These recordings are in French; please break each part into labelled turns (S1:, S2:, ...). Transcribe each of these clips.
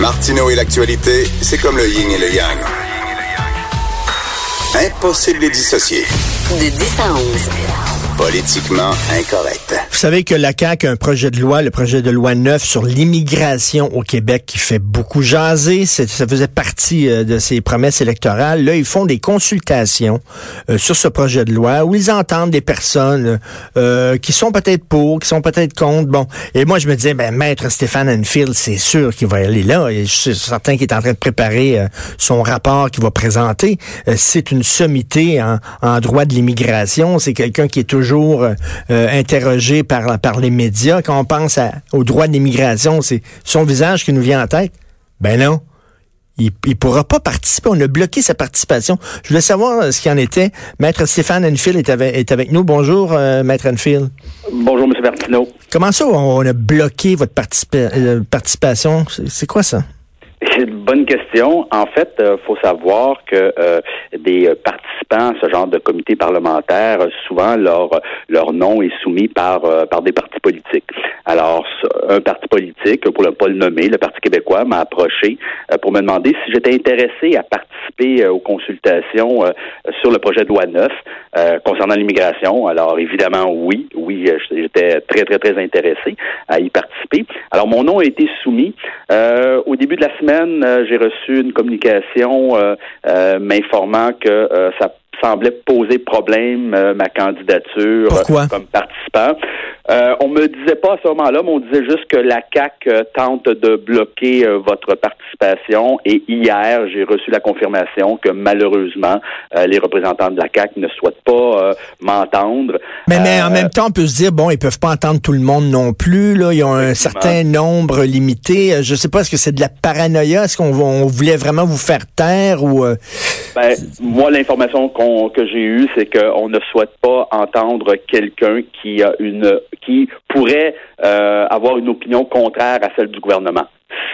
S1: Martineau et l'actualité, c'est comme le yin et le yang. Impossible de les dissocier.
S2: De 10 à 11.
S3: Vous savez que la CAQ a un projet de loi, le projet de loi 9 sur l'immigration au Québec qui fait beaucoup jaser. Ça faisait partie euh, de ses promesses électorales. Là, ils font des consultations euh, sur ce projet de loi où ils entendent des personnes euh, qui sont peut-être pour, qui sont peut-être contre. Bon, et moi, je me disais, ben, maître Stéphane Enfield, c'est sûr qu'il va aller là. Et je suis certain qu'il est en train de préparer son rapport qu'il va présenter. c'est une sommité en droit de l'immigration. C'est quelqu'un qui est toujours toujours euh, euh, interrogé par, par les médias. Quand on pense au droit de l'immigration, c'est son visage qui nous vient en tête. Ben non. Il ne pourra pas participer. On a bloqué sa participation. Je voulais savoir euh, ce qu'il en était. Maître Stéphane Enfield est avec, est avec nous. Bonjour, Maître Enfield.
S4: Bonjour, M. Bertino.
S3: Comment ça, on a bloqué votre participation? C'est quoi ça?
S4: Bonne question. En fait, il faut savoir que des participants à ce genre de comité parlementaire, souvent leur leur nom est soumis par euh, par des partis politiques. Alors, un parti politique, pour ne pas le nommer, le Parti québécois, m'a approché euh, pour me demander si j'étais intéressé à participer euh, aux consultations sur le projet de loi 9 concernant l'immigration. Alors, évidemment, oui, oui, j'étais très, très, très intéressé à y participer. Alors, mon nom a été soumis. au début de la semaine, j'ai reçu une communication m'informant que ça semblait poser problème euh, ma candidature comme participant. Euh, on me disait pas à ce moment-là, mais on disait juste que la CAC euh, tente de bloquer euh, votre participation. Et hier, j'ai reçu la confirmation que malheureusement, les représentants de la CAC ne souhaitent pas m'entendre.
S3: Mais, mais en même temps, on peut se dire bon, ils peuvent pas entendre tout le monde non plus. Là, ils ont un certain nombre limité. Je sais pas, est-ce que c'est de la paranoïa? Est-ce qu'on voulait vraiment vous faire taire ou
S4: ben, moi, l'information que j'ai eue, c'est qu'on ne souhaite pas entendre quelqu'un qui a une qui pourrait euh, avoir une opinion contraire à celle du gouvernement.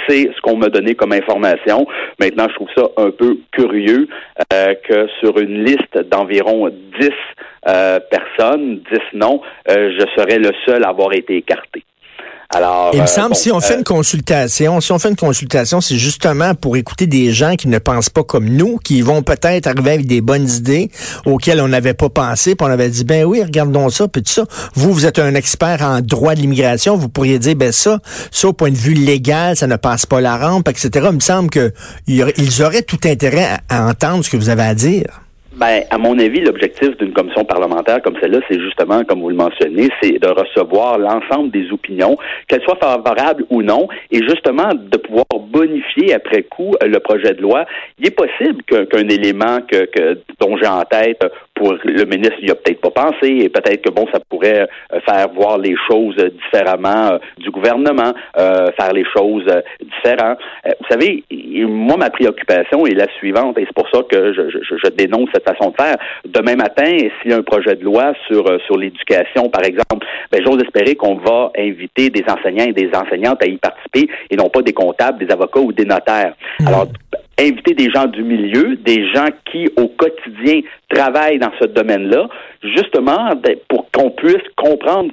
S4: C'est ce qu'on m'a donné comme information. Maintenant, je trouve ça un peu curieux euh, que sur une liste d'environ 10 euh, personnes, 10 noms, je serais le seul à avoir été écarté.
S3: Alors, il me euh, semble, si on fait euh, une consultation, si on fait une consultation, c'est justement pour écouter des gens qui ne pensent pas comme nous, qui vont peut-être arriver avec des bonnes idées auxquelles on n'avait pas pensé, puis on avait dit, ben oui, regardons ça, puis tout ça. Vous, vous êtes un expert en droit de l'immigration, vous pourriez dire, ben ça, ça, au point de vue légal, ça ne passe pas la rampe, etc. Il me semble qu'ils auraient tout intérêt à entendre ce que vous avez à dire.
S4: Ben, à mon avis, l'objectif d'une commission parlementaire comme celle-là, c'est justement, comme vous le mentionnez, c'est de recevoir l'ensemble des opinions, qu'elles soient favorables ou non, et justement de pouvoir bonifier après coup euh, le projet de loi. Il est possible qu'un élément que, que dont j'ai en tête pour le ministre n'y a peut-être pas pensé et peut-être que bon ça pourrait euh, faire voir les choses différemment euh, du gouvernement, euh, faire les choses différentes. vous savez, moi ma préoccupation est la suivante et c'est pour ça que je, je, je, dénonce cette façon de faire. Demain matin, s'il y a un projet de loi sur sur l'éducation par exemple, ben j'ose espérer qu'on va inviter des enseignants et des enseignantes à y participer et non pas des comptables, des avocats ou des notaires. Mmh. Alors inviter des gens du milieu, des gens qui au quotidien travaillent dans ce domaine-là, justement pour qu'on puisse comprendre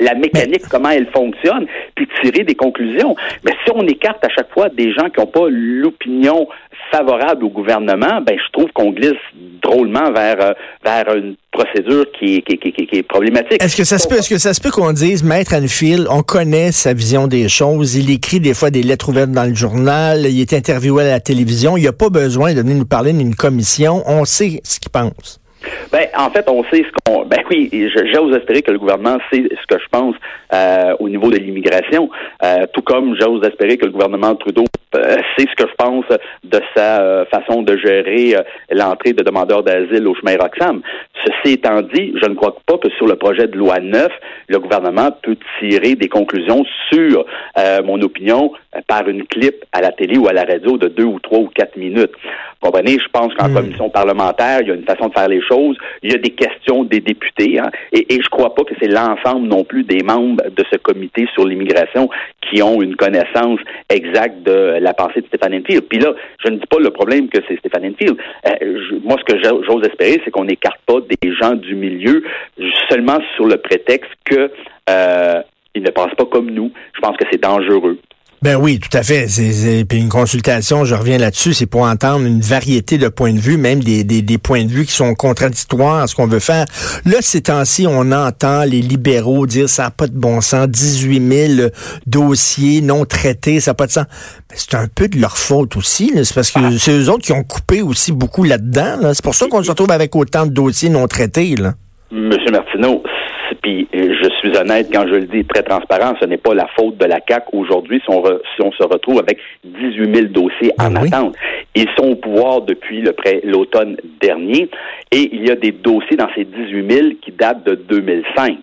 S4: la, mécanique, comment elle fonctionne, puis tirer des conclusions. Mais si on écarte à chaque fois des gens qui n'ont pas l'opinion favorable au gouvernement, ben je trouve qu'on glisse drôlement vers euh, vers une procédure qui est, qui, qui, qui est problématique.
S3: Est-ce que ça se peut, est-ce que ça se peut qu'on dise, Maître Anfield, on connaît sa vision des choses, il écrit des fois des lettres ouvertes dans le journal, il est interviewé à la télévision, il n'y a pas besoin de venir nous parler d'une commission, on sait ce qu'il pense.
S4: Ben, en fait, on sait ce qu'on. Ben oui, j'ose espérer que le gouvernement sait ce que je pense euh, au niveau de l'immigration, euh, tout comme j'ose espérer que le gouvernement Trudeau euh, sait ce que je pense de sa façon de gérer l'entrée de demandeurs d'asile au chemin Roxham. Ceci étant dit, je ne crois pas que sur le projet de loi 9, le gouvernement peut tirer des conclusions sur mon opinion par une clip à la télé ou à la radio de deux ou trois ou quatre minutes. Vous comprenez? Je pense qu'en hmm. commission parlementaire, il y a une façon de faire les choses. Il y a des questions des députés. Hein, et, et je crois pas que c'est l'ensemble non plus des membres de ce comité sur l'immigration qui ont une connaissance exacte de la pensée de Stéphane Enfield. Puis là, je ne dis pas le problème que c'est Stéphane Enfield. Euh, moi, ce que j'ose espérer, c'est qu'on n'écarte pas des gens du milieu seulement sur le prétexte que euh, ils ne pensent pas comme nous. Je pense que c'est dangereux.
S3: Ben oui, tout à fait. C'est, puis une consultation, je reviens là-dessus, c'est pour entendre une variété de points de vue, même des, des, des points de vue qui sont contradictoires à ce qu'on veut faire. Là, ces temps-ci, on entend les libéraux dire ça n'a pas de bon sens, 18 000 dossiers non traités, ça n'a pas de sens. Ben, c'est un peu de leur faute aussi. C'est parce que c'est eux autres qui ont coupé aussi beaucoup là-dedans. C'est pour ça qu'on se retrouve avec autant de dossiers non traités. Là.
S4: Monsieur Martineau, puis je suis honnête quand je le dis très transparent, ce n'est pas la faute de la CAC aujourd'hui si on, si on se retrouve avec 18 000 dossiers en ah attente. Ils sont au pouvoir depuis l'automne dernier et il y a des dossiers dans ces 18 000 qui datent de 2005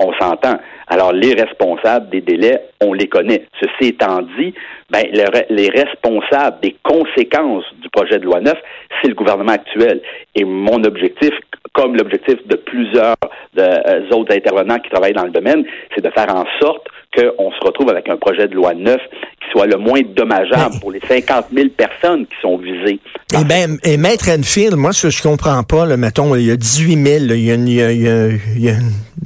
S4: on s'entend. Alors, les responsables des délais, on les connaît. Ceci étant dit, ben, les responsables des conséquences du projet de loi 9, c'est le gouvernement actuel. Et mon objectif, comme l'objectif de plusieurs euh, autres intervenants qui travaillent dans le domaine, c'est de faire en sorte qu'on se retrouve avec un projet de loi neuf qui soit le moins dommageable pour les 50 000 personnes qui sont visées.
S3: Et, ben, et Maître Enfield, moi, ce que je comprends pas, là, mettons, il y a 18 000, il y a, il y a, il y a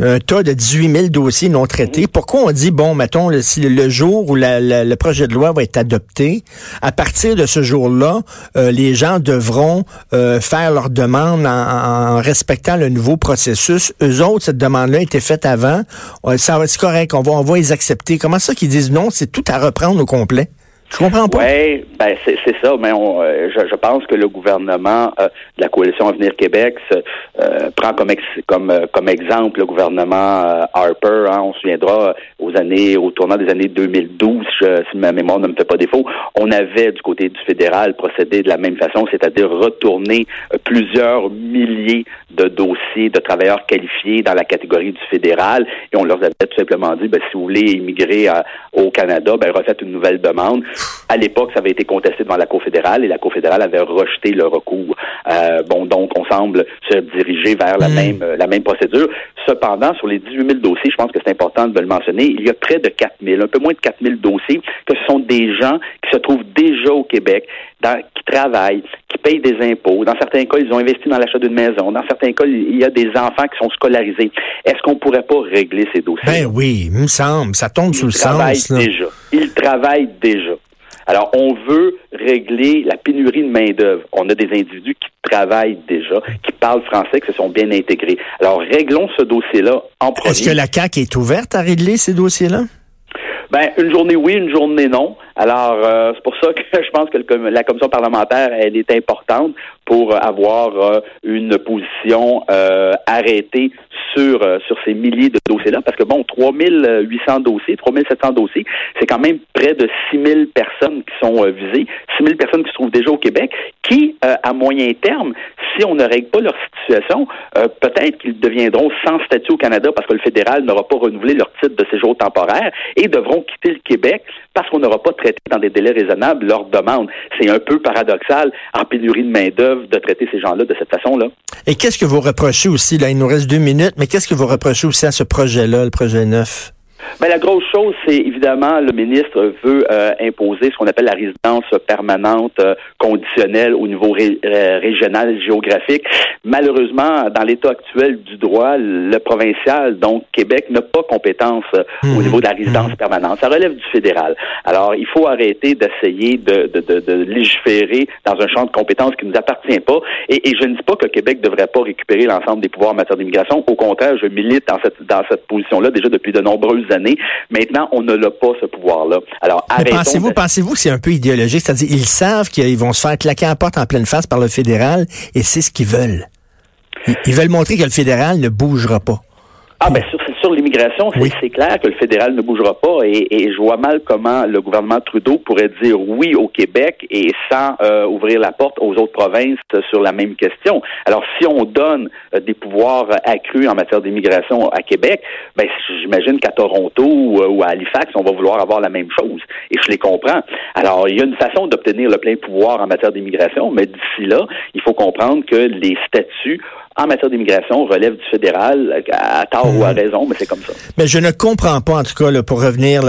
S3: un tas de 18 000 dossiers non traités. Pourquoi on dit, bon, mettons, le, le jour où la, le projet de loi va être adopté, à partir de ce jour-là, euh, les gens devront euh, faire leur demande en, respectant le nouveau processus. Eux autres, cette demande-là a été faite avant. Ça va être correct, on va, on va les accepter. Comment ça qu'ils disent non, c'est tout à reprendre au complet? Je comprends pas?
S4: Oui, ben c'est, ça. Mais on, euh, je, je, pense que le gouvernement euh, de la coalition Avenir Québec euh, prend comme comme comme exemple le gouvernement Harper. Hein, on se souviendra aux années au tournant des années 2012, si ma mémoire ne me fait pas défaut, on avait du côté du fédéral procédé de la même façon, c'est-à-dire retourner plusieurs milliers de dossiers de travailleurs qualifiés dans la catégorie du fédéral et on leur avait tout simplement dit ben, si vous voulez immigrer au Canada, ben refaites une nouvelle demande. À l'époque, ça avait été contesté devant la Cour fédérale et la Cour fédérale avait rejeté le recours. Euh, bon, donc on semble se diriger vers la hmm. même euh, la même procédure. Cependant, sur les 18 000 dossiers, je pense que c'est important de le mentionner, il y a près de 4 000, un peu moins de 4 000 dossiers, que ce sont des gens qui se trouvent déjà au Québec, dans, qui travaillent, qui payent des impôts. Dans certains cas, ils ont investi dans l'achat d'une maison. Dans certains cas, il y a des enfants qui sont scolarisés. Est-ce qu'on pourrait pas régler ces dossiers?
S3: Ben oui, il me semble. Ça tombe sous le sens.
S4: Déjà. Ils travaillent déjà. Alors, on veut régler la pénurie de main-d'œuvre. On a des individus qui travaillent déjà, qui parlent français, qui se sont bien intégrés. Alors, réglons ce dossier-là en premier.
S3: Est-ce que la CAQ est ouverte à régler ces dossiers-là?
S4: Ben, une journée oui, une journée non. Alors, euh, c'est pour ça que je pense que la commission parlementaire, elle est importante pour avoir euh, une position euh, arrêtée sur sur ces milliers de dossiers-là, parce que bon, 3800 dossiers, 3700 dossiers, c'est quand même près de 6000 personnes qui sont visées, 6000 personnes qui se trouvent déjà au Québec, qui, à moyen terme, si on ne règle pas leur situation, peut-être qu'ils deviendront sans statut au Canada parce que le fédéral n'aura pas renouvelé leur titre de séjour temporaire et devront quitter le Québec parce qu'on n'aura pas traité dans des délais raisonnables leur demande. C'est un peu paradoxal en pénurie de main-d'œuvre de traiter ces gens-là de cette façon-là.
S3: Et qu'est-ce que vous reprochez aussi, là, il nous reste deux minutes, mais qu'est-ce que vous reprochez aussi à ce projet-là, le projet neuf?
S4: Ben, la grosse chose, c'est évidemment le ministre veut euh, imposer ce qu'on appelle la résidence permanente euh, conditionnelle au niveau euh, régional géographique. Malheureusement, dans l'état actuel du droit, le provincial, donc Québec, n'a pas compétence au mhm. niveau de la résidence mhm. permanente. Ça relève du fédéral. Alors, il faut arrêter d'essayer de, de, de, de, légiférer dans un champ de compétences qui ne nous appartient pas. Et, et je ne dis pas que Québec ne devrait pas récupérer l'ensemble des pouvoirs en matière d'immigration. Au contraire, je milite dans cette, dans cette position-là déjà depuis de nombreuses années Maintenant, on ne l'a pas, ce pouvoir-là. Alors,
S3: pensez-vous, pensez-vous que c'est un peu idéologique? C'est-à-dire, ils savent qu'ils vont se faire claquer en porte en pleine face par le fédéral et c'est ce qu'ils veulent. Ils veulent montrer que le fédéral ne bougera pas.
S4: Ah, sûr, sur l'immigration, c'est clair que le fédéral ne bougera pas et, je vois mal comment le gouvernement Trudeau pourrait dire oui au Québec et sans euh, ouvrir la porte aux autres provinces sur la même question. Alors, si on donne euh, des pouvoirs accrus en matière d'immigration à Québec, ben, j'imagine qu'à Toronto ou, ou, à Halifax, on va vouloir avoir la même chose. Et je les comprends. Alors, il y a une façon d'obtenir le plein pouvoir en matière d'immigration, mais d'ici là, il faut comprendre que les statuts en matière d'immigration relève du fédéral, à tort ou à mhm. raison, mais c'est comme ça.
S3: Mais je ne comprends pas, en tout cas, pour revenir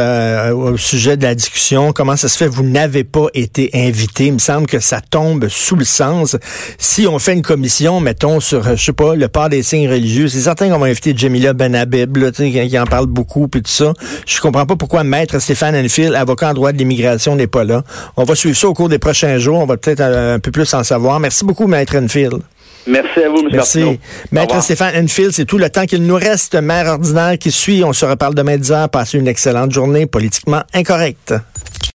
S3: au sujet de la discussion, comment ça se fait vous n'avez pas été invité. Il me semble que ça tombe sous le sens. Si on fait une commission, mettons, sur, je sais pas, le port des signes religieux, c'est certain qu'on va inviter Jamila Benhabib, là, qui en parle beaucoup, puis tout ça. Je comprends pas pourquoi Maître Stéphane Enfield, avocat en droit de l'immigration, n'est pas là. On va suivre ça au cours des prochains jours. On va peut-être un peu plus en savoir. Merci beaucoup, Maître Enfield.
S4: Merci à vous, M.
S3: Merci. Maître Stéphane Enfield, c'est tout le temps qu'il nous reste. Maire ordinaire qui suit. On se reparle demain 10 heures. Passez une excellente journée politiquement incorrecte.